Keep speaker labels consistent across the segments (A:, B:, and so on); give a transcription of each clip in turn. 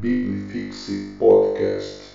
A: Bibifixe Podcast.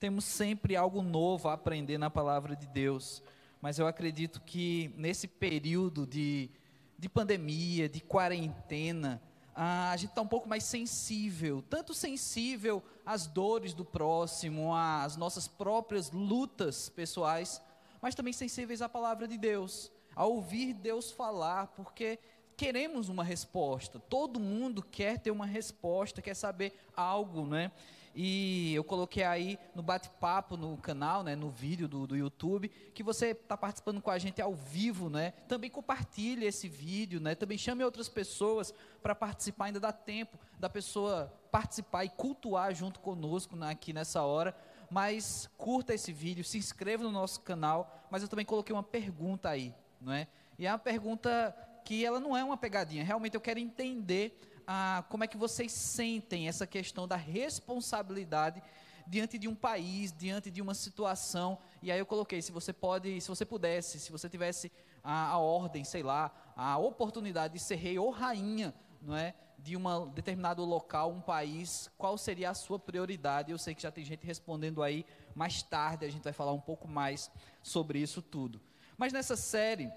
B: Temos sempre algo novo a aprender na palavra de Deus, mas eu acredito que nesse período de, de pandemia, de quarentena, a gente está um pouco mais sensível, tanto sensível às dores do próximo, às nossas próprias lutas pessoais, mas também sensíveis à palavra de Deus, a ouvir Deus falar, porque queremos uma resposta. Todo mundo quer ter uma resposta, quer saber algo, né? E eu coloquei aí no bate-papo no canal, né, no vídeo do, do YouTube, que você está participando com a gente ao vivo, né? Também compartilhe esse vídeo, né? Também chame outras pessoas para participar, ainda dá tempo da pessoa participar e cultuar junto conosco né, aqui nessa hora. Mas curta esse vídeo, se inscreva no nosso canal. Mas eu também coloquei uma pergunta aí, não é? E é uma pergunta que ela não é uma pegadinha. Realmente eu quero entender ah, como é que vocês sentem essa questão da responsabilidade diante de um país, diante de uma situação. E aí eu coloquei, se você pode, se você pudesse, se você tivesse a, a ordem, sei lá, a oportunidade de ser rei ou rainha, não é, de um determinado local, um país, qual seria a sua prioridade? Eu sei que já tem gente respondendo aí. Mais tarde a gente vai falar um pouco mais sobre isso tudo. Mas nessa série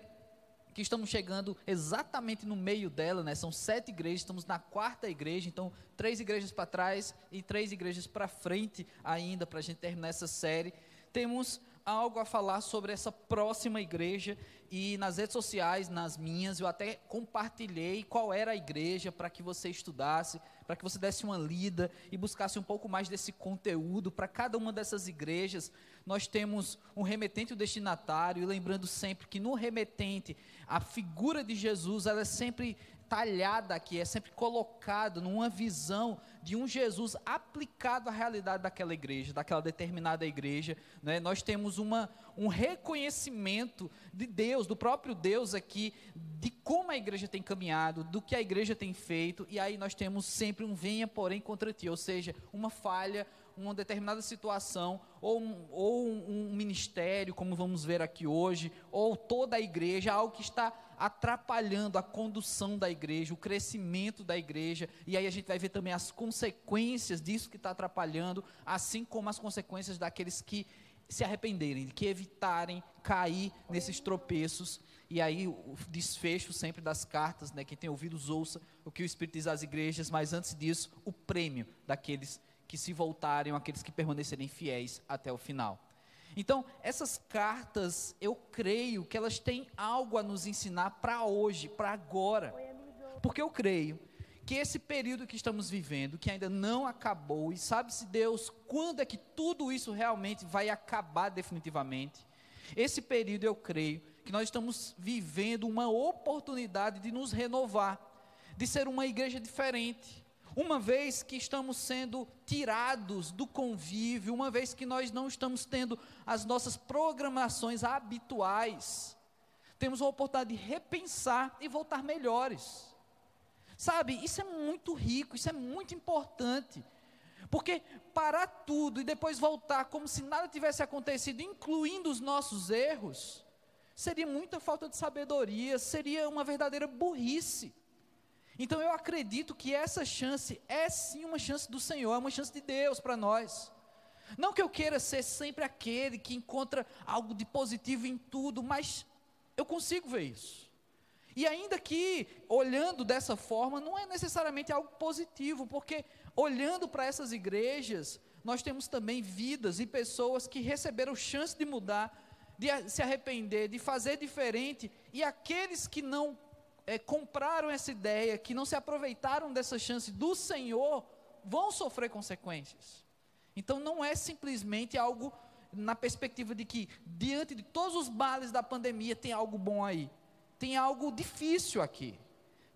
B: que estamos chegando exatamente no meio dela, né? São sete igrejas, estamos na quarta igreja, então três igrejas para trás e três igrejas para frente ainda para a gente terminar essa série. Temos algo a falar sobre essa próxima igreja e nas redes sociais, nas minhas, eu até compartilhei qual era a igreja para que você estudasse, para que você desse uma lida e buscasse um pouco mais desse conteúdo para cada uma dessas igrejas. Nós temos um remetente e o destinatário, e lembrando sempre que no remetente a figura de Jesus ela é sempre talhada aqui, é sempre colocado numa visão de um Jesus aplicado à realidade daquela igreja, daquela determinada igreja. Né? Nós temos uma, um reconhecimento de Deus, do próprio Deus aqui, de como a igreja tem caminhado, do que a igreja tem feito, e aí nós temos sempre um venha, porém, contra ti, ou seja, uma falha, uma determinada situação, ou um, ou um, ministério, como vamos ver aqui hoje, ou toda a igreja, algo que está atrapalhando a condução da igreja, o crescimento da igreja, e aí a gente vai ver também as consequências disso que está atrapalhando, assim como as consequências daqueles que se arrependerem, que evitarem cair nesses tropeços. E aí o desfecho sempre das cartas, né? Quem tem ouvidos ouça o que o Espírito diz às igrejas, mas antes disso, o prêmio daqueles que se voltarem, aqueles que permanecerem fiéis até o final. Então, essas cartas, eu creio que elas têm algo a nos ensinar para hoje, para agora. Porque eu creio que esse período que estamos vivendo, que ainda não acabou, e sabe-se Deus quando é que tudo isso realmente vai acabar definitivamente. Esse período eu creio que nós estamos vivendo uma oportunidade de nos renovar, de ser uma igreja diferente, uma vez que estamos sendo tirados do convívio, uma vez que nós não estamos tendo as nossas programações habituais, temos a oportunidade de repensar e voltar melhores. Sabe, isso é muito rico, isso é muito importante. Porque parar tudo e depois voltar como se nada tivesse acontecido, incluindo os nossos erros, seria muita falta de sabedoria, seria uma verdadeira burrice. Então eu acredito que essa chance é sim uma chance do Senhor, é uma chance de Deus para nós. Não que eu queira ser sempre aquele que encontra algo de positivo em tudo, mas eu consigo ver isso. E ainda que olhando dessa forma, não é necessariamente algo positivo, porque olhando para essas igrejas, nós temos também vidas e pessoas que receberam chance de mudar, de se arrepender, de fazer diferente, e aqueles que não é, compraram essa ideia, que não se aproveitaram dessa chance do Senhor, vão sofrer consequências. Então não é simplesmente algo na perspectiva de que, diante de todos os males da pandemia, tem algo bom aí. Tem algo difícil aqui.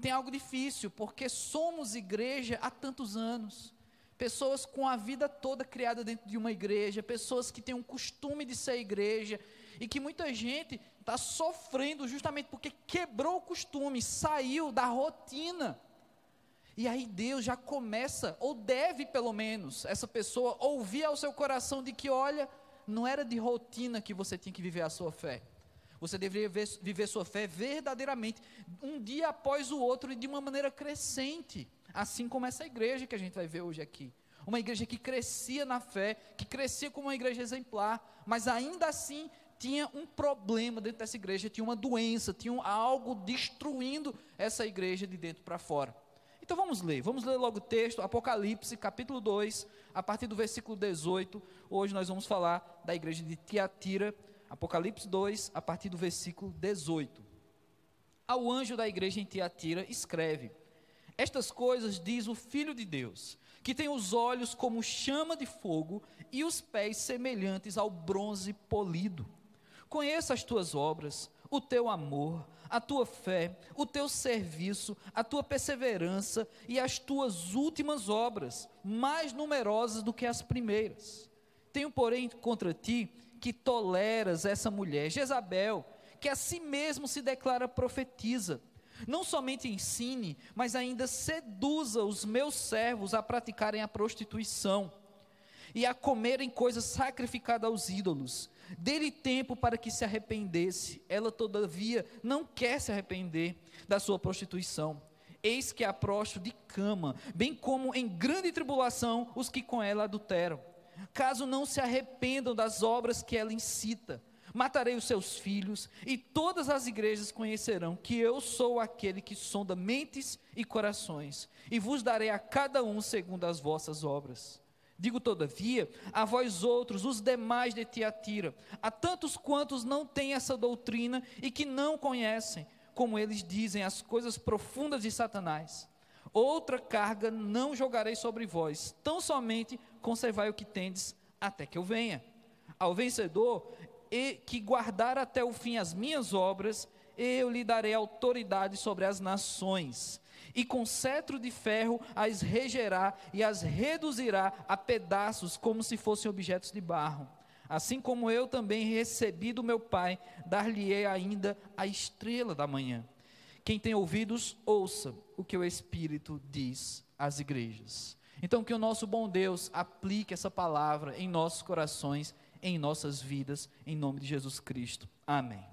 B: Tem algo difícil, porque somos igreja há tantos anos. Pessoas com a vida toda criada dentro de uma igreja, pessoas que têm um costume de ser igreja, e que muita gente está sofrendo justamente porque quebrou o costume, saiu da rotina. E aí Deus já começa, ou deve pelo menos, essa pessoa ouvir ao seu coração de que, olha, não era de rotina que você tinha que viver a sua fé. Você deveria viver, sua fé verdadeiramente, um dia após o outro e de uma maneira crescente. Assim como essa igreja que a gente vai ver hoje aqui. uma igreja que crescia na fé, que crescia como uma igreja exemplar, mas ainda assim tinha um problema dentro dessa igreja, tinha uma doença, tinha algo destruindo essa igreja de dentro para fora. Então vamos ler, vamos ler logo o texto, Apocalipse, capítulo 2, a partir do versículo 18. Hoje nós vamos falar da igreja de Tiatira, Apocalipse 2, a partir do versículo 18. Ao anjo da igreja em Tiatira, escreve: Estas coisas diz o Filho de Deus, que tem os olhos como chama de fogo e os pés semelhantes ao bronze polido. Conheça as tuas obras, o teu amor, a tua fé, o teu serviço, a tua perseverança e as tuas últimas obras, mais numerosas do que as primeiras. Tenho, porém, contra ti que toleras essa mulher, Jezabel, que a si mesmo se declara profetiza. Não somente ensine, mas ainda seduza os meus servos a praticarem a prostituição e a comerem coisas sacrificadas aos ídolos Dê-lhe tempo para que se arrependesse. Ela, todavia, não quer se arrepender da sua prostituição. Eis que a próstito de cama, bem como em grande tribulação os que com ela adulteram. Caso não se arrependam das obras que ela incita, matarei os seus filhos, e todas as igrejas conhecerão que eu sou aquele que sonda mentes e corações, e vos darei a cada um segundo as vossas obras. Digo, todavia, a vós outros, os demais de Tiatira, a tantos quantos não têm essa doutrina e que não conhecem, como eles dizem, as coisas profundas de Satanás. Outra carga não jogarei sobre vós, tão somente conservai o que tendes até que eu venha. Ao vencedor, e que guardar até o fim as minhas obras, eu lhe darei autoridade sobre as nações e com cetro de ferro as regerá e as reduzirá a pedaços como se fossem objetos de barro. Assim como eu também recebi do meu Pai, dar-lhe-ei ainda a estrela da manhã. Quem tem ouvidos, ouça o que o Espírito diz às igrejas. Então, que o nosso bom Deus aplique essa palavra em nossos corações, em nossas vidas, em nome de Jesus Cristo. Amém.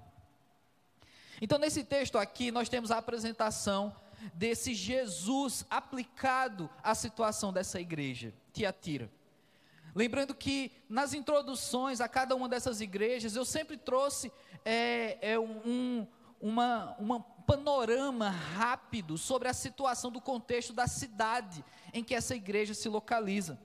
B: Então, nesse texto aqui, nós temos a apresentação desse Jesus aplicado à situação dessa igreja, Tiatira. Lembrando que nas introduções a cada uma dessas igrejas, eu sempre trouxe é, é um, uma, uma panorama rápido sobre a situação do contexto da cidade em que essa igreja se localiza.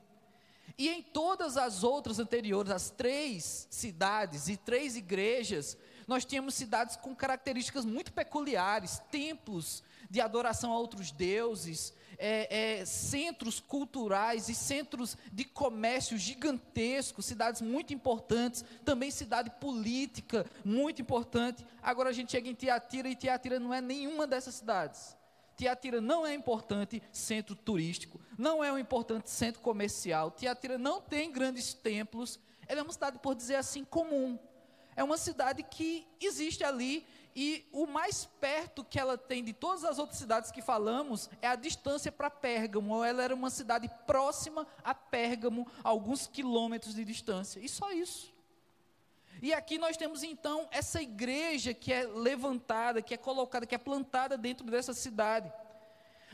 B: E em todas as outras anteriores, as três cidades e três igrejas, nós tínhamos cidades com características muito peculiares, templos de adoração a outros deuses, é, é, centros culturais e centros de comércio gigantescos, cidades muito importantes, também cidade política muito importante. Agora a gente chega em Tiatira e Tiatira não é nenhuma dessas cidades. Tiatira não é importante centro turístico, não é um importante centro comercial. Tiatira não tem grandes templos. Ela é uma cidade, por dizer assim, comum. É uma cidade que existe ali e o mais perto que ela tem de todas as outras cidades que falamos é a distância para Pérgamo. Ela era uma cidade próxima a Pérgamo, alguns quilômetros de distância. E só isso. E aqui nós temos então essa igreja que é levantada, que é colocada, que é plantada dentro dessa cidade.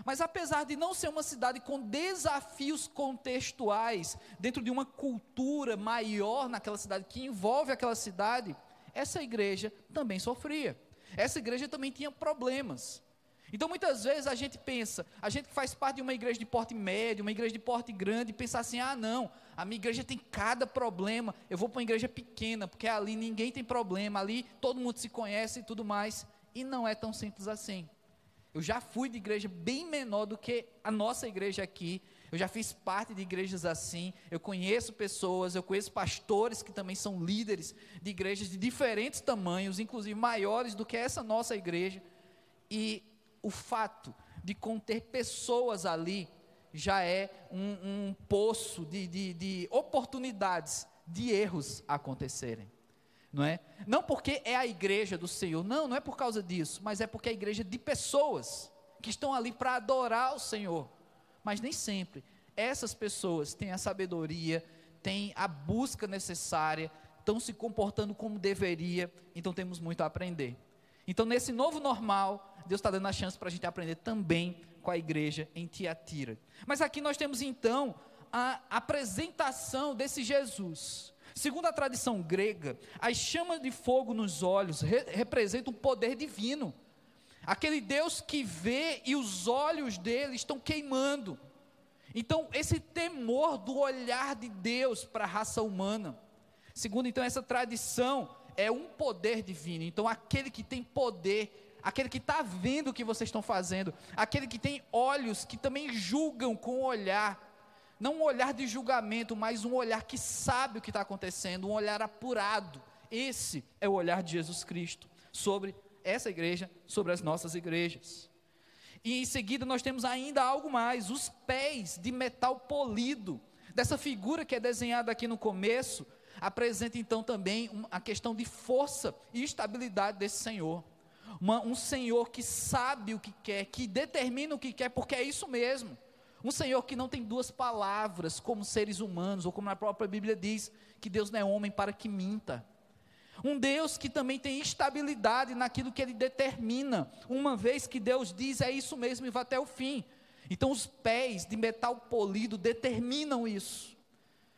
B: Mas apesar de não ser uma cidade com desafios contextuais, dentro de uma cultura maior naquela cidade, que envolve aquela cidade, essa igreja também sofria. Essa igreja também tinha problemas. Então muitas vezes a gente pensa, a gente que faz parte de uma igreja de porte médio, uma igreja de porte grande, pensa assim: ah, não, a minha igreja tem cada problema, eu vou para uma igreja pequena, porque ali ninguém tem problema, ali todo mundo se conhece e tudo mais. E não é tão simples assim. Eu já fui de igreja bem menor do que a nossa igreja aqui. Eu já fiz parte de igrejas assim. Eu conheço pessoas, eu conheço pastores que também são líderes de igrejas de diferentes tamanhos, inclusive maiores do que essa nossa igreja. E o fato de conter pessoas ali já é um, um poço de, de, de oportunidades de erros acontecerem não é? Não porque é a igreja do Senhor, não, não é por causa disso, mas é porque é a igreja de pessoas que estão ali para adorar o Senhor. Mas nem sempre essas pessoas têm a sabedoria, têm a busca necessária, estão se comportando como deveria, então temos muito a aprender. Então, nesse novo normal, Deus está dando a chance para a gente aprender também com a igreja em Tiatira. Mas aqui nós temos então a apresentação desse Jesus. Segundo a tradição grega, as chamas de fogo nos olhos re representam o poder divino. Aquele Deus que vê e os olhos dele estão queimando. Então, esse temor do olhar de Deus para a raça humana. Segundo, então, essa tradição é um poder divino. Então, aquele que tem poder, aquele que está vendo o que vocês estão fazendo, aquele que tem olhos que também julgam com o olhar, não um olhar de julgamento, mas um olhar que sabe o que está acontecendo, um olhar apurado. Esse é o olhar de Jesus Cristo sobre essa igreja, sobre as nossas igrejas. E em seguida nós temos ainda algo mais: os pés de metal polido. Dessa figura que é desenhada aqui no começo, apresenta então também a questão de força e estabilidade desse Senhor. Uma, um Senhor que sabe o que quer, que determina o que quer, porque é isso mesmo. Um Senhor que não tem duas palavras como seres humanos, ou como a própria Bíblia diz, que Deus não é homem para que minta. Um Deus que também tem estabilidade naquilo que ele determina, uma vez que Deus diz é isso mesmo e vai até o fim. Então, os pés de metal polido determinam isso.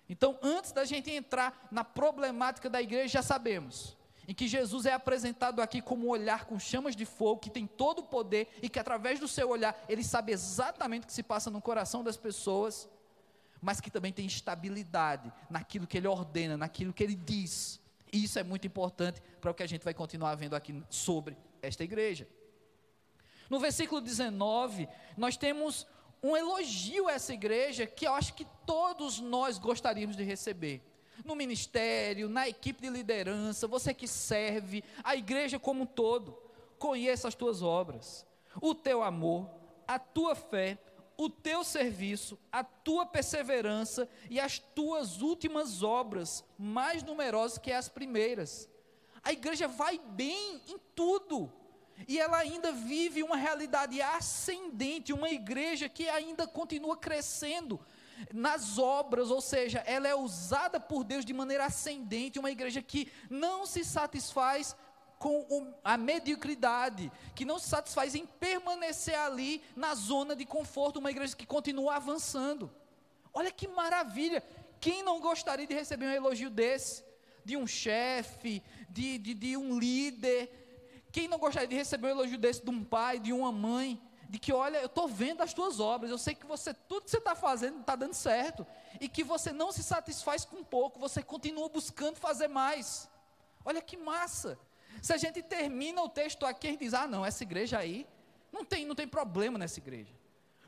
B: Então, antes da gente entrar na problemática da igreja, já sabemos em que Jesus é apresentado aqui como um olhar com chamas de fogo, que tem todo o poder e que através do seu olhar ele sabe exatamente o que se passa no coração das pessoas, mas que também tem estabilidade naquilo que ele ordena, naquilo que ele diz. E isso é muito importante para o que a gente vai continuar vendo aqui sobre esta igreja. No versículo 19, nós temos um elogio a essa igreja que eu acho que todos nós gostaríamos de receber no ministério, na equipe de liderança, você que serve, a igreja como um todo, conheça as tuas obras, o teu amor, a tua fé, o teu serviço, a tua perseverança e as tuas últimas obras, mais numerosas que as primeiras. A igreja vai bem em tudo. E ela ainda vive uma realidade ascendente, uma igreja que ainda continua crescendo, nas obras, ou seja, ela é usada por Deus de maneira ascendente, uma igreja que não se satisfaz com a mediocridade, que não se satisfaz em permanecer ali na zona de conforto, uma igreja que continua avançando. Olha que maravilha! Quem não gostaria de receber um elogio desse? De um chefe, de, de, de um líder? Quem não gostaria de receber um elogio desse de um pai, de uma mãe? de que, olha, eu estou vendo as tuas obras, eu sei que você, tudo que você está fazendo está dando certo, e que você não se satisfaz com pouco, você continua buscando fazer mais. Olha que massa! Se a gente termina o texto aqui, gente diz, ah não, essa igreja aí, não tem, não tem problema nessa igreja.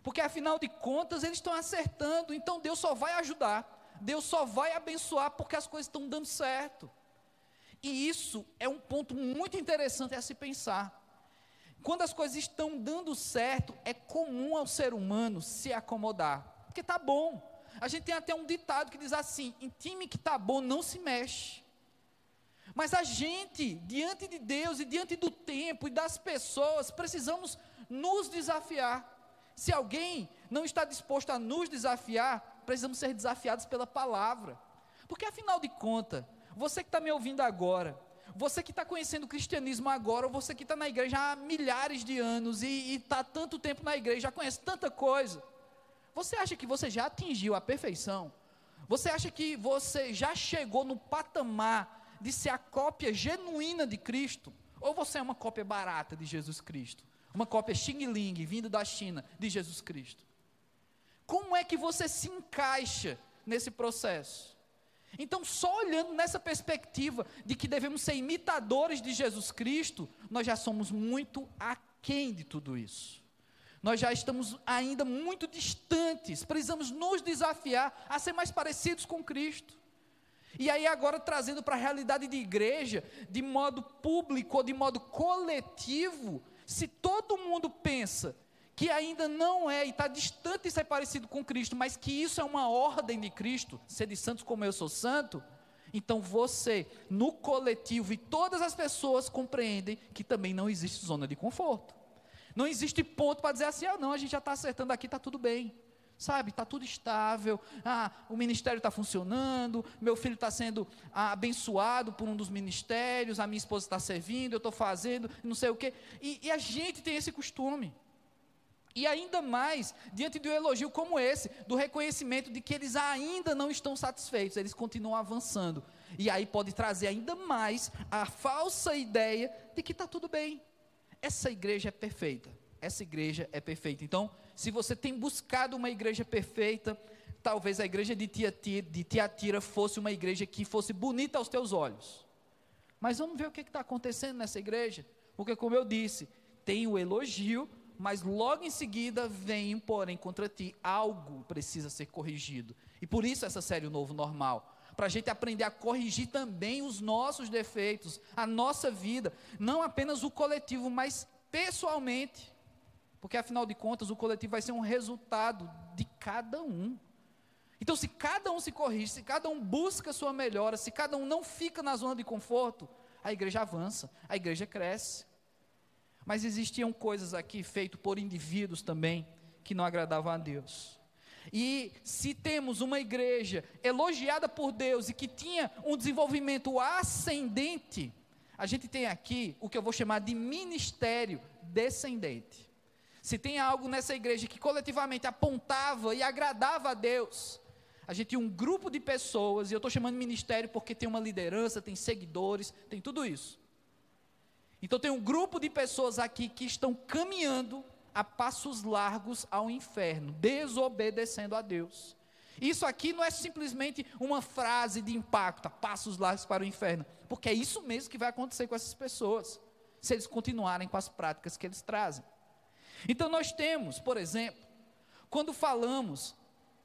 B: Porque afinal de contas, eles estão acertando, então Deus só vai ajudar, Deus só vai abençoar porque as coisas estão dando certo. E isso é um ponto muito interessante a se pensar. Quando as coisas estão dando certo, é comum ao ser humano se acomodar, porque está bom. A gente tem até um ditado que diz assim: em time que está bom não se mexe. Mas a gente, diante de Deus e diante do tempo e das pessoas, precisamos nos desafiar. Se alguém não está disposto a nos desafiar, precisamos ser desafiados pela palavra. Porque afinal de contas, você que está me ouvindo agora, você que está conhecendo o cristianismo agora, ou você que está na igreja há milhares de anos e está tanto tempo na igreja, já conhece tanta coisa. Você acha que você já atingiu a perfeição? Você acha que você já chegou no patamar de ser a cópia genuína de Cristo? Ou você é uma cópia barata de Jesus Cristo? Uma cópia Xing Ling, vindo da China, de Jesus Cristo? Como é que você se encaixa nesse processo? Então, só olhando nessa perspectiva de que devemos ser imitadores de Jesus Cristo, nós já somos muito aquém de tudo isso. Nós já estamos ainda muito distantes, precisamos nos desafiar a ser mais parecidos com Cristo. E aí, agora trazendo para a realidade de igreja, de modo público ou de modo coletivo, se todo mundo pensa que ainda não é e está distante de ser parecido com Cristo, mas que isso é uma ordem de Cristo, ser de santos como eu sou santo, então você, no coletivo e todas as pessoas compreendem que também não existe zona de conforto. Não existe ponto para dizer assim, ah não, a gente já está acertando aqui, está tudo bem. Sabe, está tudo estável, ah, o ministério está funcionando, meu filho está sendo ah, abençoado por um dos ministérios, a minha esposa está servindo, eu estou fazendo, não sei o quê. E, e a gente tem esse costume. E ainda mais diante de um elogio como esse, do reconhecimento de que eles ainda não estão satisfeitos, eles continuam avançando. E aí pode trazer ainda mais a falsa ideia de que está tudo bem. Essa igreja é perfeita. Essa igreja é perfeita. Então, se você tem buscado uma igreja perfeita, talvez a igreja de Tiatira, de Tiatira fosse uma igreja que fosse bonita aos teus olhos. Mas vamos ver o que está acontecendo nessa igreja. Porque, como eu disse, tem o elogio, mas logo em seguida vem, porém, contra ti, algo precisa ser corrigido. E por isso essa série O Novo Normal. Para a gente aprender a corrigir também os nossos defeitos, a nossa vida, não apenas o coletivo, mas pessoalmente. Porque afinal de contas, o coletivo vai ser um resultado de cada um. Então, se cada um se corrige, se cada um busca sua melhora, se cada um não fica na zona de conforto, a igreja avança, a igreja cresce. Mas existiam coisas aqui feitas por indivíduos também que não agradavam a Deus. E se temos uma igreja elogiada por Deus e que tinha um desenvolvimento ascendente, a gente tem aqui o que eu vou chamar de ministério descendente. Se tem algo nessa igreja que coletivamente apontava e agradava a Deus, a gente tinha um grupo de pessoas, e eu estou chamando ministério porque tem uma liderança, tem seguidores, tem tudo isso. Então tem um grupo de pessoas aqui que estão caminhando a passos largos ao inferno, desobedecendo a Deus. Isso aqui não é simplesmente uma frase de impacto, a passos largos para o inferno, porque é isso mesmo que vai acontecer com essas pessoas, se eles continuarem com as práticas que eles trazem. Então nós temos, por exemplo, quando falamos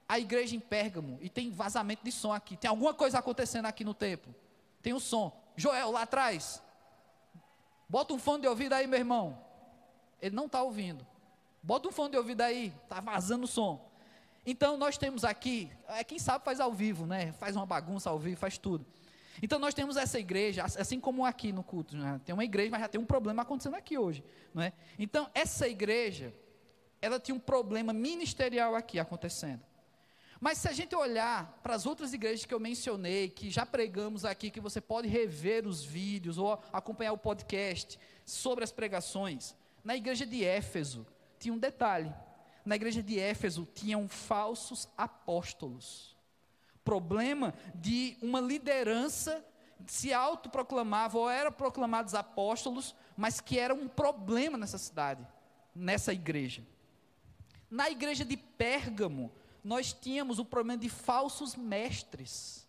B: a igreja em Pérgamo e tem vazamento de som aqui, tem alguma coisa acontecendo aqui no templo, tem um som. Joel, lá atrás, Bota um fone de ouvido aí, meu irmão. Ele não está ouvindo. Bota um fone de ouvido aí, está vazando o som. Então nós temos aqui, é quem sabe faz ao vivo, né? Faz uma bagunça ao vivo, faz tudo. Então nós temos essa igreja, assim como aqui no culto, né? tem uma igreja, mas já tem um problema acontecendo aqui hoje, não é? Então essa igreja, ela tinha um problema ministerial aqui acontecendo. Mas se a gente olhar para as outras igrejas que eu mencionei, que já pregamos aqui, que você pode rever os vídeos ou acompanhar o podcast sobre as pregações, na igreja de Éfeso tinha um detalhe. Na igreja de Éfeso tinham falsos apóstolos. Problema de uma liderança se autoproclamava ou eram proclamados apóstolos, mas que era um problema nessa cidade, nessa igreja. Na igreja de Pérgamo, nós tínhamos o problema de falsos mestres.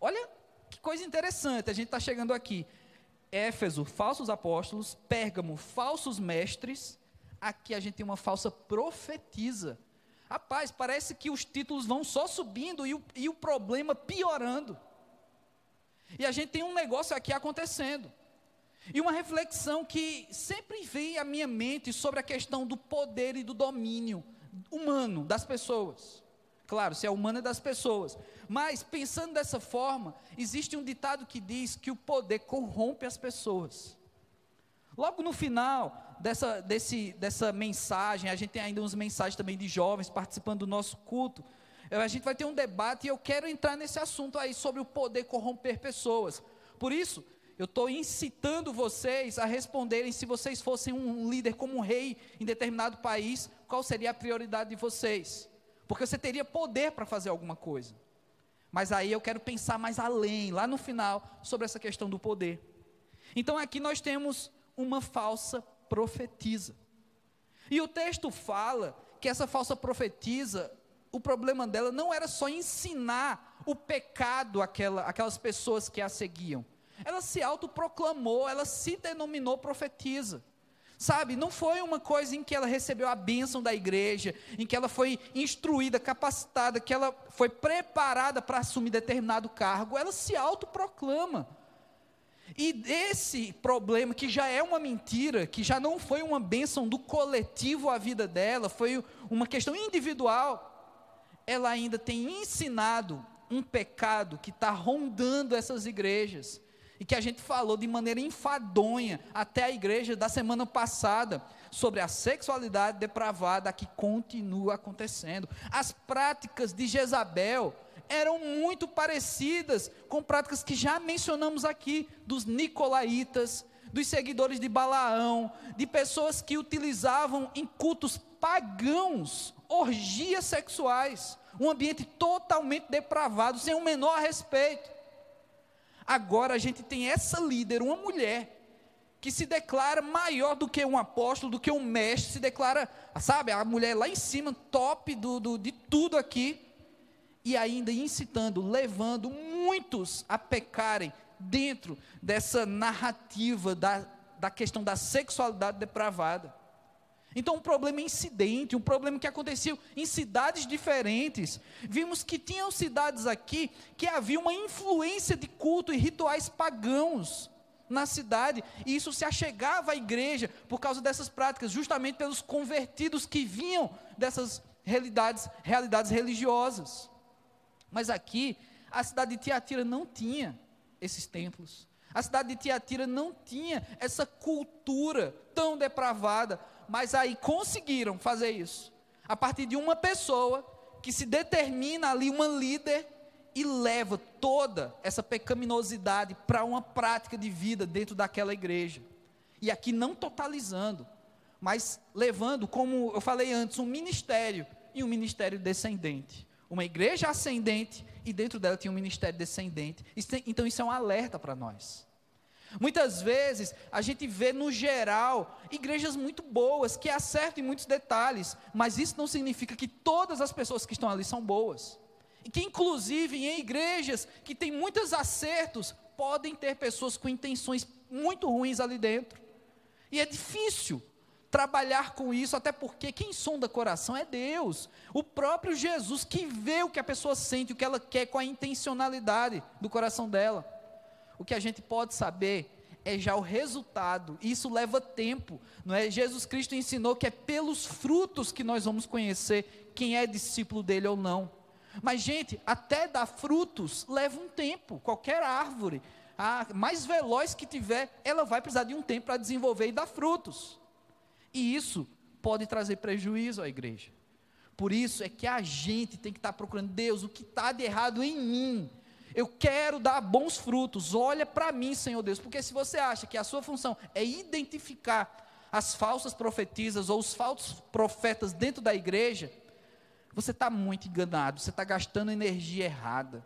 B: Olha que coisa interessante, a gente está chegando aqui. Éfeso, falsos apóstolos, Pérgamo, falsos mestres. Aqui a gente tem uma falsa profetisa. Rapaz, parece que os títulos vão só subindo e o, e o problema piorando. E a gente tem um negócio aqui acontecendo. E uma reflexão que sempre vem à minha mente sobre a questão do poder e do domínio humano das pessoas. Claro, se é humano é das pessoas. Mas, pensando dessa forma, existe um ditado que diz que o poder corrompe as pessoas. Logo no final dessa, desse, dessa mensagem, a gente tem ainda umas mensagens também de jovens participando do nosso culto. A gente vai ter um debate e eu quero entrar nesse assunto aí sobre o poder corromper pessoas. Por isso, eu estou incitando vocês a responderem se vocês fossem um líder como um rei em determinado país, qual seria a prioridade de vocês? Porque você teria poder para fazer alguma coisa. Mas aí eu quero pensar mais além, lá no final, sobre essa questão do poder. Então aqui nós temos uma falsa profetisa. E o texto fala que essa falsa profetisa, o problema dela não era só ensinar o pecado àquela, àquelas pessoas que a seguiam. Ela se autoproclamou, ela se denominou profetisa. Sabe, não foi uma coisa em que ela recebeu a bênção da igreja, em que ela foi instruída, capacitada, que ela foi preparada para assumir determinado cargo, ela se autoproclama. E esse problema, que já é uma mentira, que já não foi uma bênção do coletivo à vida dela, foi uma questão individual, ela ainda tem ensinado um pecado que está rondando essas igrejas e que a gente falou de maneira enfadonha até a igreja da semana passada sobre a sexualidade depravada que continua acontecendo. As práticas de Jezabel eram muito parecidas com práticas que já mencionamos aqui dos nicolaítas, dos seguidores de Balaão, de pessoas que utilizavam em cultos pagãos, orgias sexuais, um ambiente totalmente depravado, sem o menor respeito. Agora a gente tem essa líder, uma mulher, que se declara maior do que um apóstolo, do que um mestre, se declara, sabe, a mulher lá em cima, top do, do, de tudo aqui, e ainda incitando, levando muitos a pecarem dentro dessa narrativa da, da questão da sexualidade depravada. Então, um problema incidente, um problema que aconteceu em cidades diferentes. Vimos que tinham cidades aqui que havia uma influência de culto e rituais pagãos na cidade, e isso se achegava à igreja por causa dessas práticas, justamente pelos convertidos que vinham dessas realidades, realidades religiosas. Mas aqui, a cidade de Tiatira não tinha esses templos. A cidade de Tiatira não tinha essa cultura tão depravada, mas aí conseguiram fazer isso. A partir de uma pessoa que se determina ali uma líder e leva toda essa pecaminosidade para uma prática de vida dentro daquela igreja. E aqui não totalizando, mas levando, como eu falei antes, um ministério e um ministério descendente. Uma igreja ascendente e dentro dela tinha um ministério descendente. então isso é um alerta para nós. Muitas vezes a gente vê no geral igrejas muito boas que acertam em muitos detalhes, mas isso não significa que todas as pessoas que estão ali são boas e que inclusive em igrejas que têm muitos acertos, podem ter pessoas com intenções muito ruins ali dentro. E é difícil trabalhar com isso, até porque quem sonda coração é Deus, o próprio Jesus que vê o que a pessoa sente, o que ela quer com a intencionalidade do coração dela. O que a gente pode saber é já o resultado. Isso leva tempo, não é? Jesus Cristo ensinou que é pelos frutos que nós vamos conhecer quem é discípulo dele ou não. Mas, gente, até dar frutos leva um tempo. Qualquer árvore, a mais veloz que tiver, ela vai precisar de um tempo para desenvolver e dar frutos. E isso pode trazer prejuízo à igreja. Por isso é que a gente tem que estar procurando, Deus, o que está de errado em mim? Eu quero dar bons frutos. Olha para mim, Senhor Deus, porque se você acha que a sua função é identificar as falsas profetisas ou os falsos profetas dentro da igreja, você está muito enganado, você está gastando energia errada.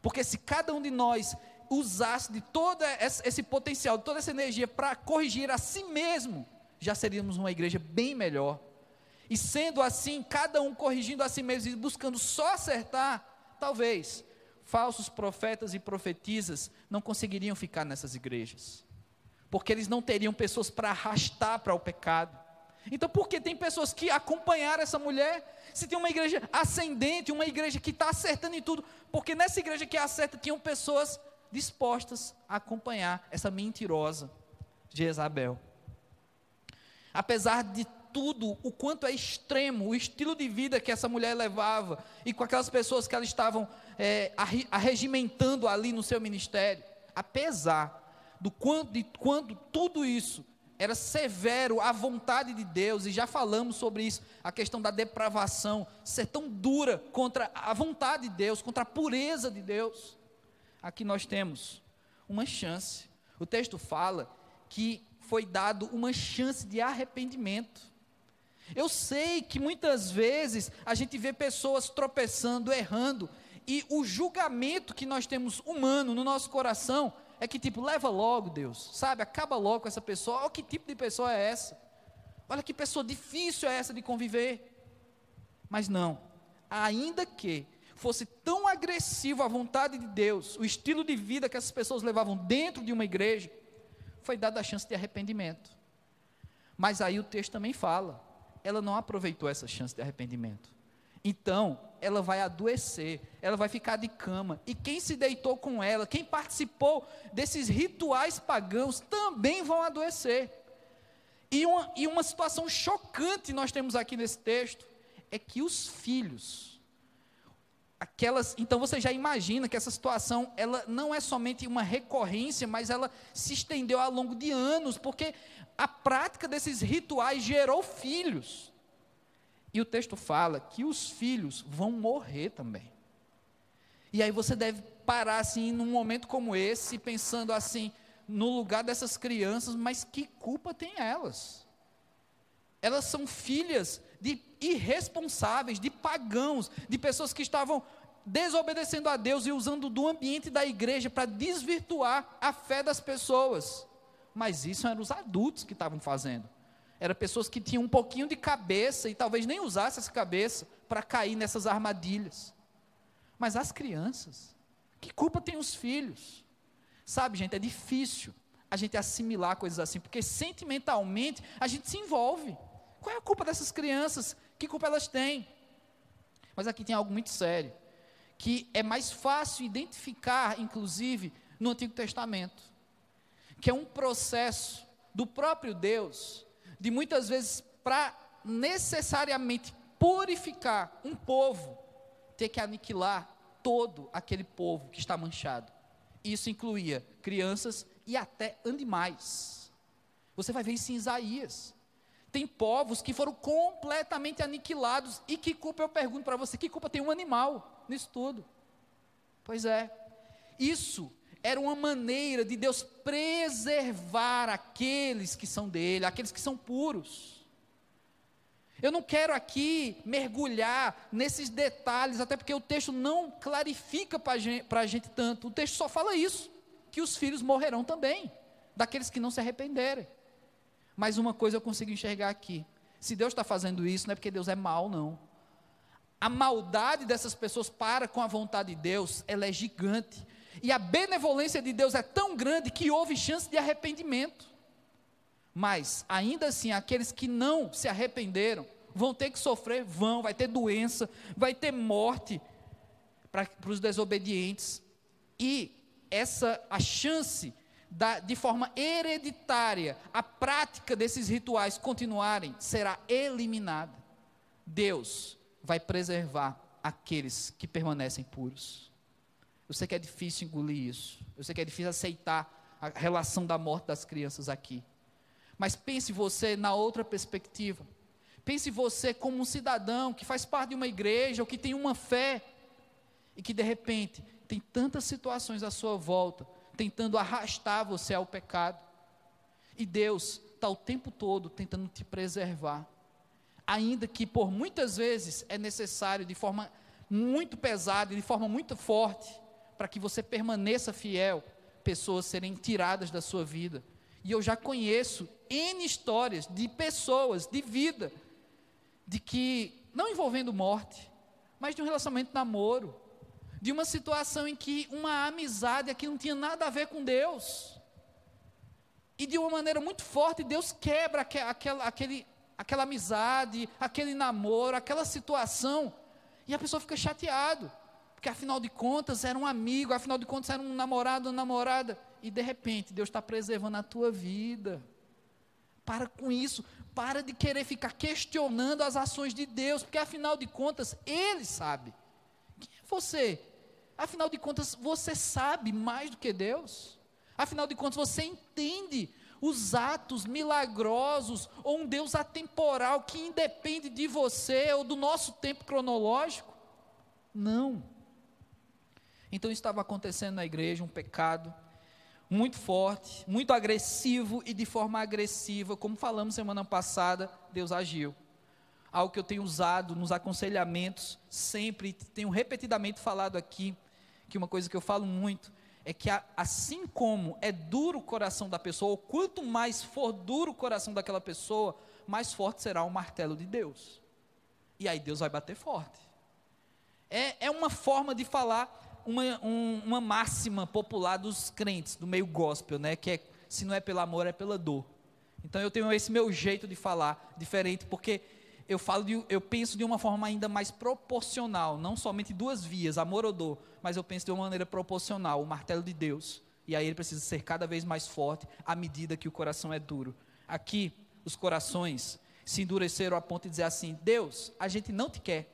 B: Porque se cada um de nós usasse de todo esse potencial, de toda essa energia para corrigir a si mesmo, já seríamos uma igreja bem melhor. E sendo assim, cada um corrigindo a si mesmo e buscando só acertar, talvez falsos profetas e profetisas não conseguiriam ficar nessas igrejas. Porque eles não teriam pessoas para arrastar para o pecado. Então, por que tem pessoas que acompanharam essa mulher? Se tem uma igreja ascendente, uma igreja que está acertando em tudo, porque nessa igreja que acerta tinham pessoas dispostas a acompanhar essa mentirosa de Isabel. Apesar de tudo, o quanto é extremo, o estilo de vida que essa mulher levava, e com aquelas pessoas que elas estavam é, arregimentando ali no seu ministério, apesar do quanto, de quando tudo isso era severo à vontade de Deus, e já falamos sobre isso, a questão da depravação, ser tão dura contra a vontade de Deus, contra a pureza de Deus. Aqui nós temos uma chance. O texto fala que foi dado uma chance de arrependimento. Eu sei que muitas vezes a gente vê pessoas tropeçando, errando, e o julgamento que nós temos humano no nosso coração é que tipo, leva logo, Deus, sabe? Acaba logo com essa pessoa. Olha que tipo de pessoa é essa. Olha que pessoa difícil é essa de conviver. Mas não, ainda que fosse tão agressivo a vontade de Deus, o estilo de vida que essas pessoas levavam dentro de uma igreja, foi dada a chance de arrependimento. Mas aí o texto também fala, ela não aproveitou essa chance de arrependimento. Então, ela vai adoecer, ela vai ficar de cama. E quem se deitou com ela, quem participou desses rituais pagãos, também vão adoecer. E uma, e uma situação chocante nós temos aqui nesse texto é que os filhos, aquelas, então você já imagina que essa situação ela não é somente uma recorrência, mas ela se estendeu ao longo de anos, porque a prática desses rituais gerou filhos. E o texto fala que os filhos vão morrer também. E aí você deve parar assim num momento como esse, pensando assim, no lugar dessas crianças, mas que culpa tem elas? Elas são filhas de irresponsáveis, de pagãos, de pessoas que estavam desobedecendo a Deus e usando do ambiente da igreja para desvirtuar a fé das pessoas. Mas isso eram os adultos que estavam fazendo. Eram pessoas que tinham um pouquinho de cabeça e talvez nem usassem essa cabeça para cair nessas armadilhas. Mas as crianças, que culpa tem os filhos? Sabe, gente, é difícil a gente assimilar coisas assim, porque sentimentalmente a gente se envolve. Qual é a culpa dessas crianças? Que culpa elas têm? Mas aqui tem algo muito sério, que é mais fácil identificar, inclusive, no Antigo Testamento, que é um processo do próprio Deus, de muitas vezes para necessariamente purificar um povo, ter que aniquilar todo aquele povo que está manchado. Isso incluía crianças e até animais. Você vai ver isso em Isaías. Tem povos que foram completamente aniquilados. E que culpa eu pergunto para você? Que culpa tem um animal nisso tudo? Pois é. Isso era uma maneira de Deus preservar aqueles que são dele, aqueles que são puros. Eu não quero aqui mergulhar nesses detalhes, até porque o texto não clarifica para a gente tanto. O texto só fala isso: que os filhos morrerão também, daqueles que não se arrependerem. Mas uma coisa eu consigo enxergar aqui: se Deus está fazendo isso, não é porque Deus é mau, não. A maldade dessas pessoas para com a vontade de Deus, ela é gigante. E a benevolência de Deus é tão grande que houve chance de arrependimento. Mas, ainda assim, aqueles que não se arrependeram vão ter que sofrer, vão, vai ter doença, vai ter morte para os desobedientes. E essa a chance da, de forma hereditária a prática desses rituais continuarem será eliminada. Deus vai preservar aqueles que permanecem puros. Eu sei que é difícil engolir isso. Eu sei que é difícil aceitar a relação da morte das crianças aqui. Mas pense você na outra perspectiva. Pense você como um cidadão que faz parte de uma igreja ou que tem uma fé e que de repente tem tantas situações à sua volta tentando arrastar você ao pecado. E Deus está o tempo todo tentando te preservar. Ainda que por muitas vezes é necessário, de forma muito pesada, de forma muito forte, para que você permaneça fiel, pessoas serem tiradas da sua vida. E eu já conheço N histórias de pessoas, de vida, de que, não envolvendo morte, mas de um relacionamento de namoro, de uma situação em que uma amizade aqui não tinha nada a ver com Deus. E de uma maneira muito forte, Deus quebra aquela, aquele, aquela amizade, aquele namoro, aquela situação, e a pessoa fica chateado, porque afinal de contas era um amigo, afinal de contas era um namorado, uma namorada, e de repente Deus está preservando a tua vida. Para com isso, para de querer ficar questionando as ações de Deus, porque afinal de contas, Ele sabe. Quem é você? Afinal de contas, você sabe mais do que Deus. Afinal de contas, você entende os atos milagrosos ou um Deus atemporal que independe de você ou do nosso tempo cronológico? Não. Então estava acontecendo na igreja um pecado muito forte, muito agressivo e de forma agressiva, como falamos semana passada, Deus agiu. Algo que eu tenho usado nos aconselhamentos sempre, tenho repetidamente falado aqui, que uma coisa que eu falo muito é que assim como é duro o coração da pessoa, ou quanto mais for duro o coração daquela pessoa, mais forte será o martelo de Deus. E aí Deus vai bater forte. É, é uma forma de falar uma, um, uma máxima popular dos crentes, do meio gospel, né? Que é, se não é pelo amor, é pela dor. Então eu tenho esse meu jeito de falar, diferente, porque eu falo de, eu penso de uma forma ainda mais proporcional, não somente duas vias, amor ou dor, mas eu penso de uma maneira proporcional, o martelo de Deus. E aí ele precisa ser cada vez mais forte à medida que o coração é duro. Aqui, os corações se endureceram a ponto de dizer assim: Deus, a gente não te quer.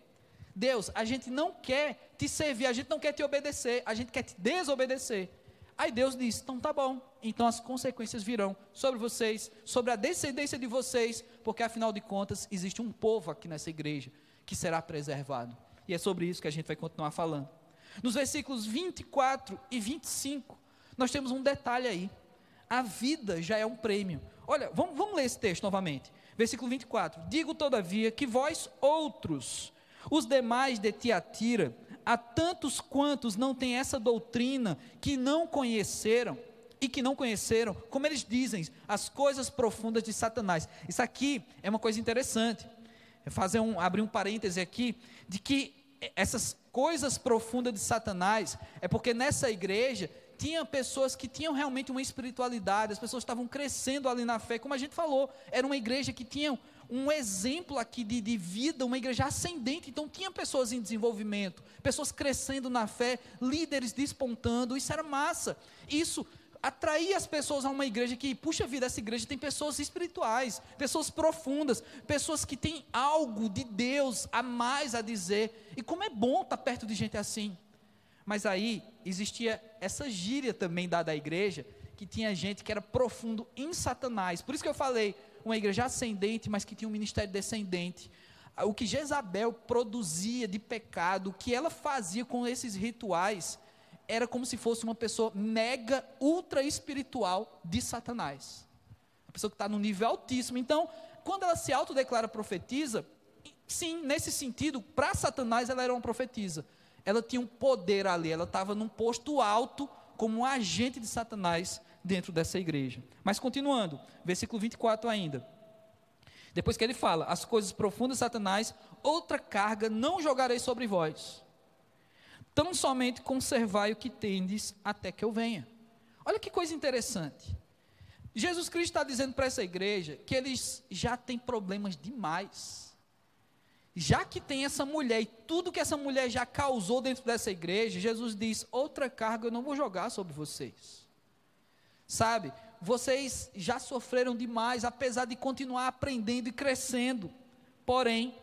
B: Deus, a gente não quer te servir, a gente não quer te obedecer, a gente quer te desobedecer. Aí Deus diz: então tá bom, então as consequências virão sobre vocês, sobre a descendência de vocês, porque afinal de contas existe um povo aqui nessa igreja que será preservado. E é sobre isso que a gente vai continuar falando. Nos versículos 24 e 25, nós temos um detalhe aí. A vida já é um prêmio. Olha, vamos, vamos ler esse texto novamente. Versículo 24: Digo todavia que vós outros, os demais de Tiatira, a tantos quantos não têm essa doutrina, que não conheceram, e que não conheceram, como eles dizem, as coisas profundas de Satanás. Isso aqui é uma coisa interessante. Fazer um, abrir um parêntese aqui, de que essas coisas profundas de Satanás é porque nessa igreja tinha pessoas que tinham realmente uma espiritualidade, as pessoas estavam crescendo ali na fé, como a gente falou, era uma igreja que tinha um exemplo aqui de, de vida, uma igreja ascendente, então tinha pessoas em desenvolvimento, pessoas crescendo na fé, líderes despontando, isso era massa. Isso atrair as pessoas a uma igreja que, puxa vida, essa igreja tem pessoas espirituais, pessoas profundas, pessoas que têm algo de Deus a mais a dizer. E como é bom estar perto de gente assim. Mas aí existia essa gíria também dada à igreja, que tinha gente que era profundo em Satanás. Por isso que eu falei, uma igreja ascendente, mas que tinha um ministério descendente. O que Jezabel produzia de pecado, o que ela fazia com esses rituais, era como se fosse uma pessoa mega, ultra espiritual de Satanás. Uma pessoa que está no nível altíssimo. Então, quando ela se autodeclara profetisa, sim, nesse sentido, para Satanás ela era uma profetisa. Ela tinha um poder ali, ela estava num posto alto como um agente de Satanás dentro dessa igreja. Mas continuando, versículo 24 ainda. Depois que ele fala, as coisas profundas Satanás, outra carga não jogarei sobre vós Tão somente conservai o que tendes até que eu venha. Olha que coisa interessante. Jesus Cristo está dizendo para essa igreja que eles já têm problemas demais. Já que tem essa mulher e tudo que essa mulher já causou dentro dessa igreja, Jesus diz: outra carga eu não vou jogar sobre vocês. Sabe, vocês já sofreram demais, apesar de continuar aprendendo e crescendo. Porém,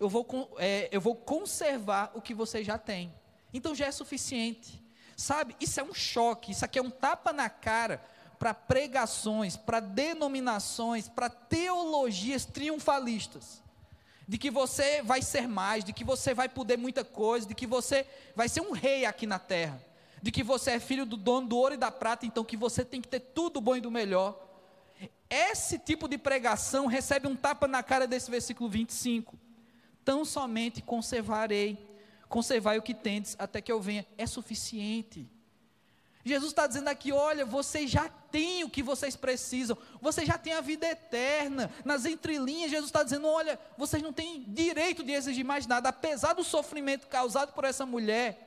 B: eu vou, é, eu vou conservar o que vocês já têm. Então já é suficiente. Sabe, isso é um choque, isso aqui é um tapa na cara para pregações, para denominações, para teologias triunfalistas. De que você vai ser mais, de que você vai poder muita coisa, de que você vai ser um rei aqui na terra, de que você é filho do dono do ouro e da prata, então que você tem que ter tudo bom e do melhor. Esse tipo de pregação recebe um tapa na cara desse versículo 25. Tão somente conservarei conservai o que tendes até que eu venha, é suficiente. Jesus está dizendo aqui: olha, vocês já têm o que vocês precisam, vocês já têm a vida eterna. Nas entrelinhas, Jesus está dizendo: olha, vocês não têm direito de exigir mais nada, apesar do sofrimento causado por essa mulher.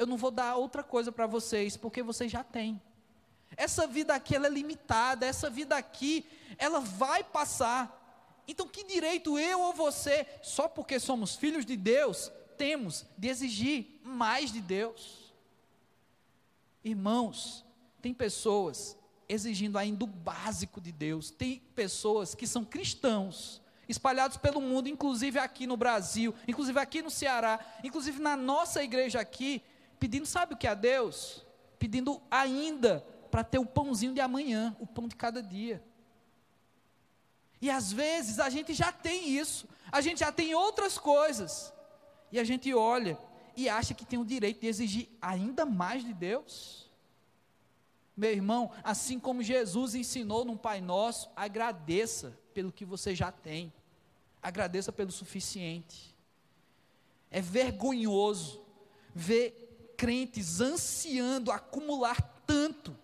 B: Eu não vou dar outra coisa para vocês, porque vocês já têm. Essa vida aqui ela é limitada, essa vida aqui ela vai passar. Então, que direito eu ou você, só porque somos filhos de Deus, temos de exigir mais de Deus. Irmãos, tem pessoas exigindo ainda o básico de Deus, tem pessoas que são cristãos, espalhados pelo mundo, inclusive aqui no Brasil, inclusive aqui no Ceará, inclusive na nossa igreja aqui, pedindo, sabe o que a Deus? Pedindo ainda para ter o pãozinho de amanhã, o pão de cada dia. E às vezes a gente já tem isso, a gente já tem outras coisas, e a gente olha e acha que tem o direito de exigir ainda mais de Deus. Meu irmão, assim como Jesus ensinou no Pai Nosso, agradeça pelo que você já tem, agradeça pelo suficiente. É vergonhoso ver crentes ansiando acumular tanto,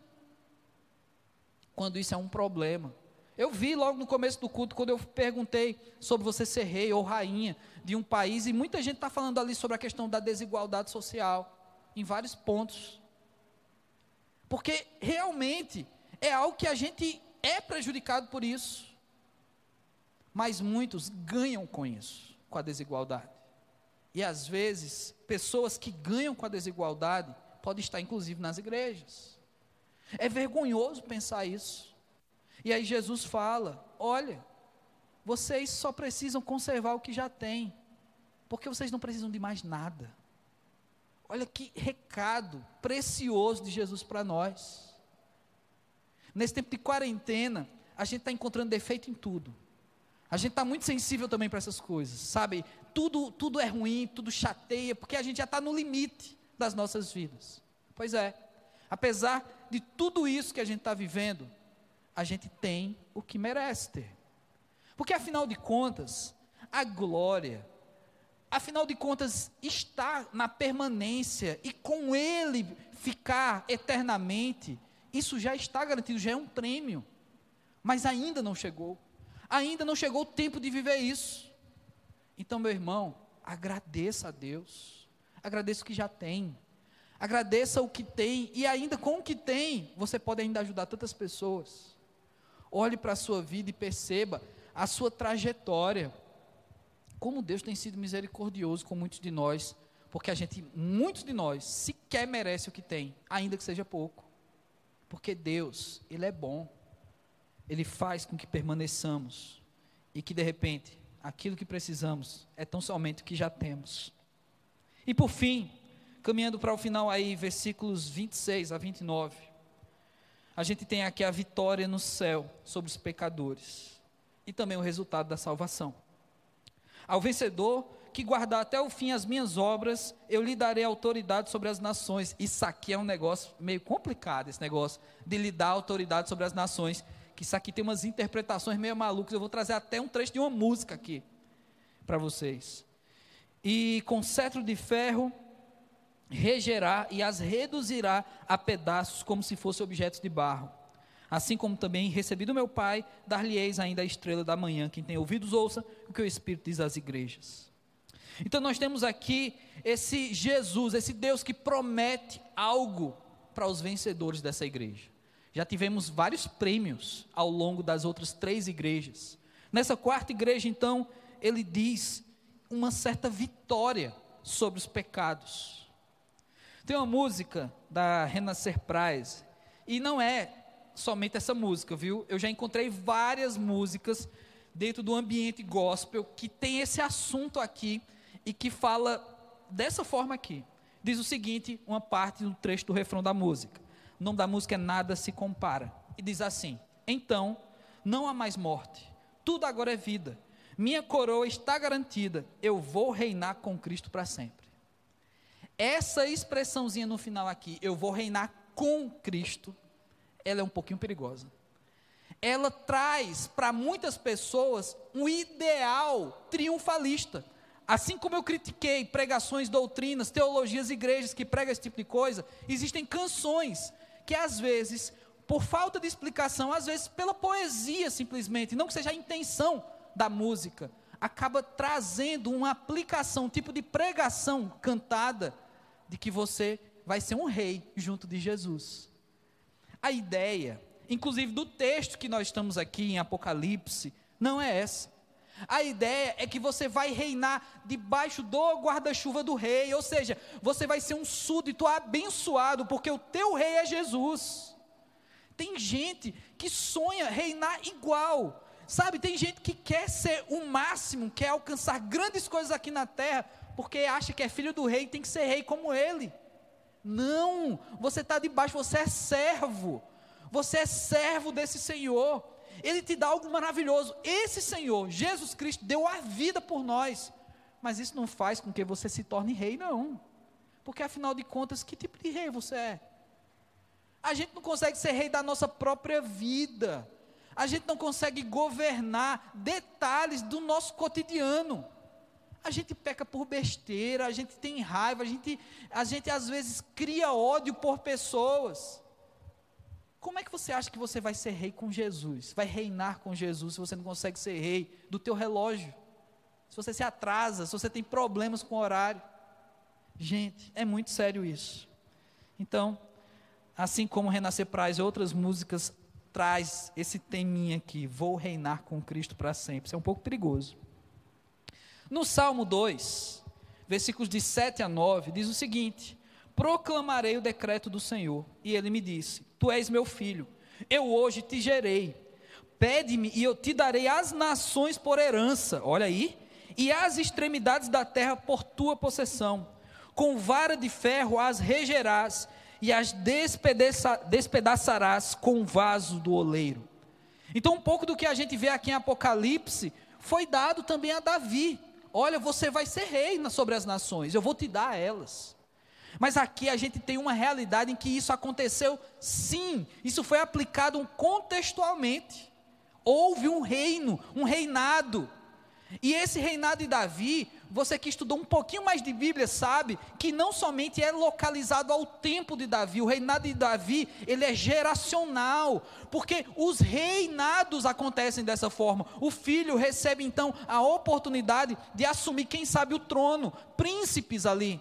B: quando isso é um problema. Eu vi logo no começo do culto, quando eu perguntei sobre você ser rei ou rainha de um país, e muita gente está falando ali sobre a questão da desigualdade social, em vários pontos. Porque realmente é algo que a gente é prejudicado por isso. Mas muitos ganham com isso, com a desigualdade. E às vezes, pessoas que ganham com a desigualdade podem estar inclusive nas igrejas. É vergonhoso pensar isso. E aí Jesus fala: olha, vocês só precisam conservar o que já têm, porque vocês não precisam de mais nada. Olha que recado precioso de Jesus para nós. Nesse tempo de quarentena, a gente está encontrando defeito em tudo. A gente está muito sensível também para essas coisas, sabe? Tudo, tudo é ruim, tudo chateia, porque a gente já está no limite das nossas vidas. Pois é, apesar de tudo isso que a gente está vivendo, a gente tem o que merece ter. Porque afinal de contas, a glória, afinal de contas, está na permanência e com Ele ficar eternamente, isso já está garantido, já é um prêmio. Mas ainda não chegou. Ainda não chegou o tempo de viver isso. Então, meu irmão, agradeça a Deus. Agradeça o que já tem. Agradeça o que tem e ainda com o que tem, você pode ainda ajudar tantas pessoas. Olhe para a sua vida e perceba a sua trajetória. Como Deus tem sido misericordioso com muitos de nós, porque a gente, muitos de nós, sequer merece o que tem, ainda que seja pouco. Porque Deus, Ele é bom. Ele faz com que permaneçamos e que de repente aquilo que precisamos é tão somente o que já temos. E por fim, caminhando para o final aí, versículos 26 a 29, a gente tem aqui a vitória no céu sobre os pecadores e também o resultado da salvação. Ao vencedor que guardar até o fim as minhas obras, eu lhe darei autoridade sobre as nações. Isso aqui é um negócio meio complicado, esse negócio de lhe dar autoridade sobre as nações que isso aqui tem umas interpretações meio malucas. Eu vou trazer até um trecho de uma música aqui para vocês. E com cetro de ferro regerá e as reduzirá a pedaços como se fossem objetos de barro. Assim como também recebi do meu Pai, dar-lhe-eis ainda a estrela da manhã. Quem tem ouvidos, ouça o que o Espírito diz às igrejas. Então nós temos aqui esse Jesus, esse Deus que promete algo para os vencedores dessa igreja. Já tivemos vários prêmios ao longo das outras três igrejas. Nessa quarta igreja, então, ele diz uma certa vitória sobre os pecados. Tem uma música da Renascer Prize, e não é somente essa música, viu? Eu já encontrei várias músicas dentro do ambiente gospel que tem esse assunto aqui e que fala dessa forma aqui. Diz o seguinte, uma parte do trecho do refrão da música. O nome da música é Nada se compara. E diz assim: Então, não há mais morte, tudo agora é vida. Minha coroa está garantida, eu vou reinar com Cristo para sempre. Essa expressãozinha no final aqui, eu vou reinar com Cristo, ela é um pouquinho perigosa. Ela traz para muitas pessoas um ideal triunfalista. Assim como eu critiquei pregações, doutrinas, teologias, igrejas que pregam esse tipo de coisa, existem canções que às vezes, por falta de explicação, às vezes pela poesia simplesmente, não que seja a intenção da música, acaba trazendo uma aplicação, um tipo de pregação cantada de que você vai ser um rei junto de Jesus. A ideia, inclusive do texto que nós estamos aqui em Apocalipse, não é essa. A ideia é que você vai reinar debaixo do guarda-chuva do rei, ou seja, você vai ser um súdito abençoado, porque o teu rei é Jesus. Tem gente que sonha reinar igual, sabe? Tem gente que quer ser o máximo, quer alcançar grandes coisas aqui na terra, porque acha que é filho do rei e tem que ser rei como ele. Não, você está debaixo, você é servo, você é servo desse Senhor. Ele te dá algo maravilhoso. Esse Senhor, Jesus Cristo, deu a vida por nós. Mas isso não faz com que você se torne rei, não. Porque afinal de contas, que tipo de rei você é? A gente não consegue ser rei da nossa própria vida. A gente não consegue governar detalhes do nosso cotidiano. A gente peca por besteira, a gente tem raiva, a gente, a gente às vezes cria ódio por pessoas. Como é que você acha que você vai ser rei com Jesus? Vai reinar com Jesus se você não consegue ser rei do teu relógio? Se você se atrasa, se você tem problemas com o horário? Gente, é muito sério isso. Então, assim como Renascer Praz e outras músicas traz esse teminha aqui, vou reinar com Cristo para sempre. Isso é um pouco perigoso. No Salmo 2, versículos de 7 a 9, diz o seguinte: proclamarei o decreto do Senhor. E ele me disse: Tu és meu filho, eu hoje te gerei. Pede-me e eu te darei as nações por herança, olha aí, e as extremidades da terra por tua possessão. Com vara de ferro as regerás e as despedaça, despedaçarás com vaso do oleiro. Então, um pouco do que a gente vê aqui em Apocalipse foi dado também a Davi. Olha, você vai ser rei sobre as nações, eu vou te dar elas. Mas aqui a gente tem uma realidade em que isso aconteceu sim, isso foi aplicado contextualmente. Houve um reino, um reinado. E esse reinado de Davi, você que estudou um pouquinho mais de Bíblia sabe que não somente é localizado ao tempo de Davi, o reinado de Davi, ele é geracional, porque os reinados acontecem dessa forma. O filho recebe então a oportunidade de assumir, quem sabe, o trono, príncipes ali.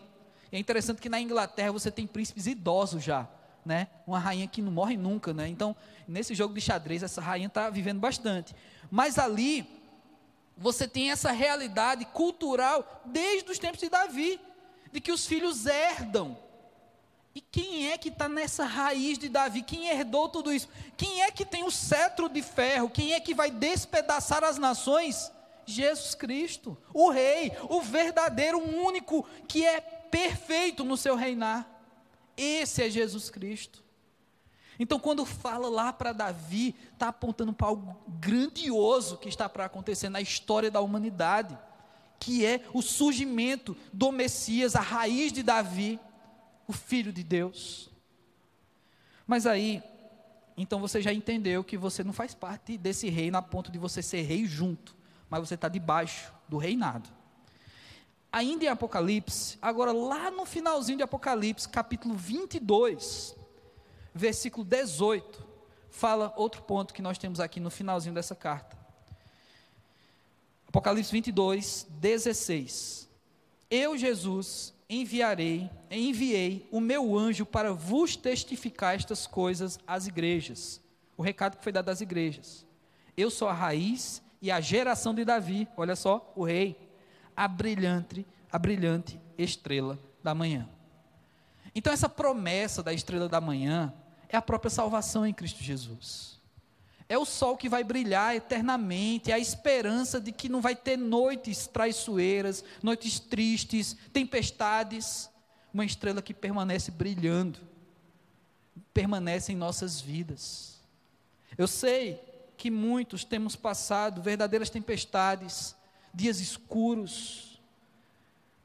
B: É interessante que na Inglaterra você tem príncipes idosos já, né? Uma rainha que não morre nunca, né? Então, nesse jogo de xadrez, essa rainha está vivendo bastante. Mas ali você tem essa realidade cultural desde os tempos de Davi, de que os filhos herdam. E quem é que está nessa raiz de Davi? Quem herdou tudo isso? Quem é que tem o cetro de ferro? Quem é que vai despedaçar as nações? Jesus Cristo, o Rei, o verdadeiro, o único que é perfeito no seu reinar. Esse é Jesus Cristo. Então, quando fala lá para Davi, está apontando para algo grandioso que está para acontecer na história da humanidade, que é o surgimento do Messias, a raiz de Davi, o Filho de Deus. Mas aí, então você já entendeu que você não faz parte desse reino a ponto de você ser rei junto, mas você está debaixo do reinado. Ainda em Apocalipse, agora lá no finalzinho de Apocalipse, capítulo 22, versículo 18, fala outro ponto que nós temos aqui no finalzinho dessa carta. Apocalipse 22, 16. Eu, Jesus, enviarei, enviei o meu anjo para vos testificar estas coisas às igrejas. O recado que foi dado às igrejas. Eu sou a raiz e a geração de Davi, olha só, o rei, a brilhante, a brilhante estrela da manhã. Então essa promessa da estrela da manhã é a própria salvação em Cristo Jesus. É o sol que vai brilhar eternamente, é a esperança de que não vai ter noites traiçoeiras, noites tristes, tempestades. Uma estrela que permanece brilhando, permanece em nossas vidas. Eu sei que muitos temos passado verdadeiras tempestades, dias escuros,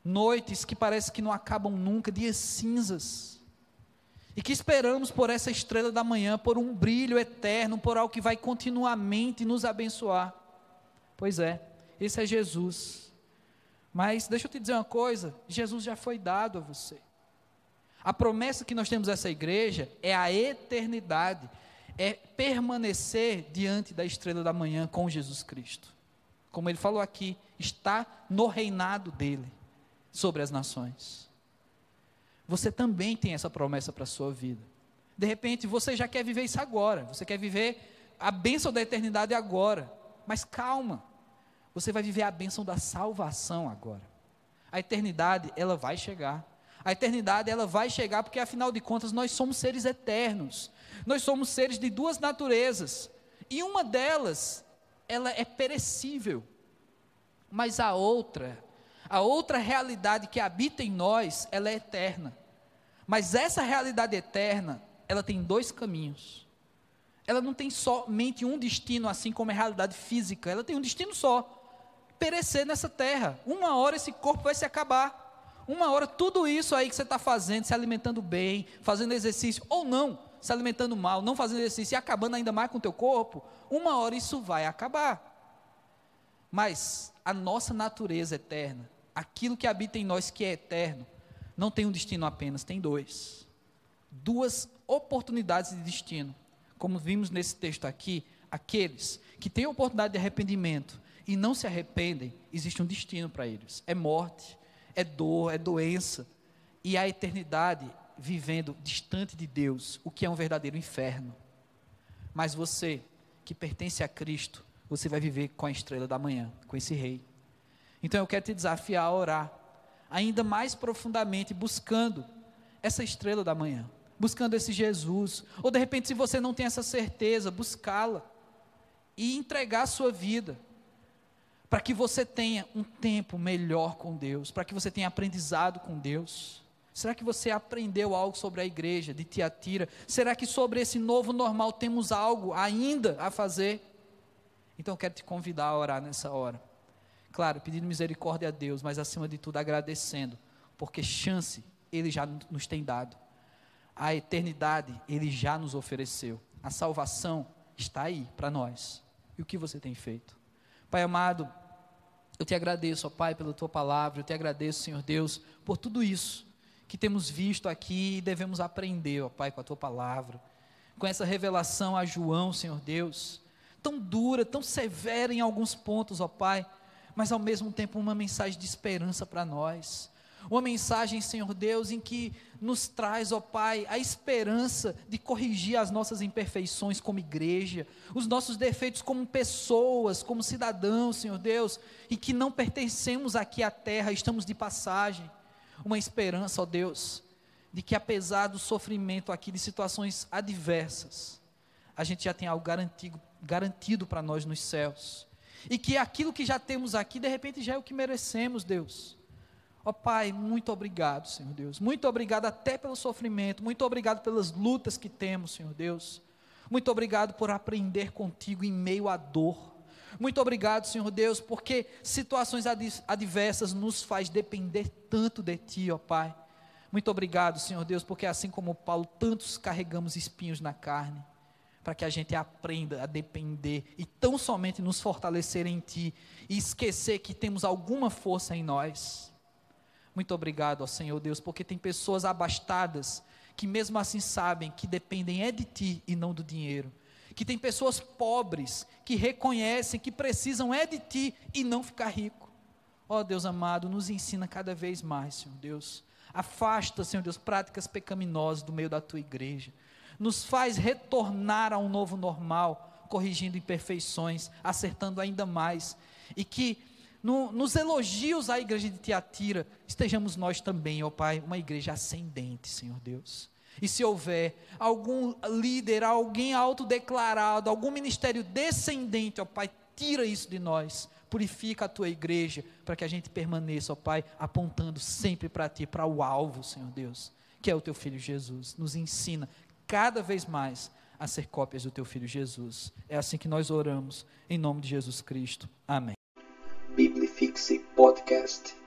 B: noites que parece que não acabam nunca, dias cinzas e que esperamos por essa estrela da manhã, por um brilho eterno, por algo que vai continuamente nos abençoar. Pois é, esse é Jesus. Mas deixa eu te dizer uma coisa: Jesus já foi dado a você. A promessa que nós temos essa igreja é a eternidade, é permanecer diante da estrela da manhã com Jesus Cristo. Como ele falou aqui, está no reinado dele sobre as nações você também tem essa promessa para a sua vida. De repente, você já quer viver isso agora, você quer viver a bênção da eternidade agora. Mas calma, você vai viver a bênção da salvação agora. A eternidade, ela vai chegar. A eternidade, ela vai chegar porque, afinal de contas, nós somos seres eternos. Nós somos seres de duas naturezas. E uma delas, ela é perecível. Mas a outra, a outra realidade que habita em nós, ela é eterna. Mas essa realidade eterna, ela tem dois caminhos. Ela não tem somente um destino, assim como a realidade física. Ela tem um destino só: perecer nessa terra. Uma hora esse corpo vai se acabar. Uma hora tudo isso aí que você está fazendo, se alimentando bem, fazendo exercício, ou não, se alimentando mal, não fazendo exercício e acabando ainda mais com o teu corpo, uma hora isso vai acabar. Mas a nossa natureza eterna, aquilo que habita em nós que é eterno, não tem um destino apenas, tem dois. Duas oportunidades de destino. Como vimos nesse texto aqui, aqueles que têm oportunidade de arrependimento e não se arrependem, existe um destino para eles. É morte, é dor, é doença. E a eternidade vivendo distante de Deus, o que é um verdadeiro inferno. Mas você, que pertence a Cristo, você vai viver com a estrela da manhã, com esse rei. Então eu quero te desafiar a orar ainda mais profundamente, buscando essa estrela da manhã, buscando esse Jesus. Ou de repente, se você não tem essa certeza, buscá-la e entregar a sua vida para que você tenha um tempo melhor com Deus, para que você tenha aprendizado com Deus. Será que você aprendeu algo sobre a igreja de Tiatira? Será que sobre esse novo normal temos algo ainda a fazer? Então eu quero te convidar a orar nessa hora. Claro, pedindo misericórdia a Deus, mas acima de tudo agradecendo, porque chance Ele já nos tem dado. A eternidade Ele já nos ofereceu. A salvação está aí para nós. e o que você tem feito. Pai amado, eu te agradeço, ó Pai, pela tua palavra, eu te agradeço, Senhor Deus, por tudo isso que temos visto aqui e devemos aprender, ó Pai, com a tua palavra, com essa revelação a João, Senhor Deus, tão dura, tão severa em alguns pontos, ó Pai, mas ao mesmo tempo uma mensagem de esperança para nós. Uma mensagem, Senhor Deus, em que nos traz, ó Pai, a esperança de corrigir as nossas imperfeições como igreja, os nossos defeitos como pessoas, como cidadãos, Senhor Deus, e que não pertencemos aqui à terra, estamos de passagem. Uma esperança, ó Deus, de que apesar do sofrimento aqui, de situações adversas, a gente já tem algo garantido, garantido para nós nos céus. E que aquilo que já temos aqui, de repente, já é o que merecemos, Deus. Ó oh, Pai, muito obrigado, Senhor Deus. Muito obrigado até pelo sofrimento. Muito obrigado pelas lutas que temos, Senhor Deus. Muito obrigado por aprender contigo em meio à dor. Muito obrigado, Senhor Deus, porque situações adversas nos faz depender tanto de Ti, ó Pai. Muito obrigado, Senhor Deus, porque assim como Paulo, tantos carregamos espinhos na carne, para que a gente aprenda a depender e tão somente nos fortalecer em Ti e esquecer que temos alguma força em nós. Muito obrigado, ó Senhor Deus, porque tem pessoas abastadas que mesmo assim sabem que dependem é de ti e não do dinheiro. Que tem pessoas pobres que reconhecem que precisam é de ti e não ficar rico. Ó Deus amado, nos ensina cada vez mais, Senhor Deus. Afasta, Senhor Deus, práticas pecaminosas do meio da tua igreja. Nos faz retornar a um novo normal, corrigindo imperfeições, acertando ainda mais. E que no, nos elogios à igreja de Tiatira, estejamos nós também, ó Pai, uma igreja ascendente, Senhor Deus. E se houver algum líder, alguém autodeclarado, algum ministério descendente, ó Pai, tira isso de nós. Purifica a tua igreja, para que a gente permaneça, ó Pai, apontando sempre para ti, para o alvo, Senhor Deus, que é o teu filho Jesus. Nos ensina cada vez mais a ser cópias do teu filho Jesus. É assim que nós oramos, em nome de Jesus Cristo. Amém.
A: Biblifixe Podcast.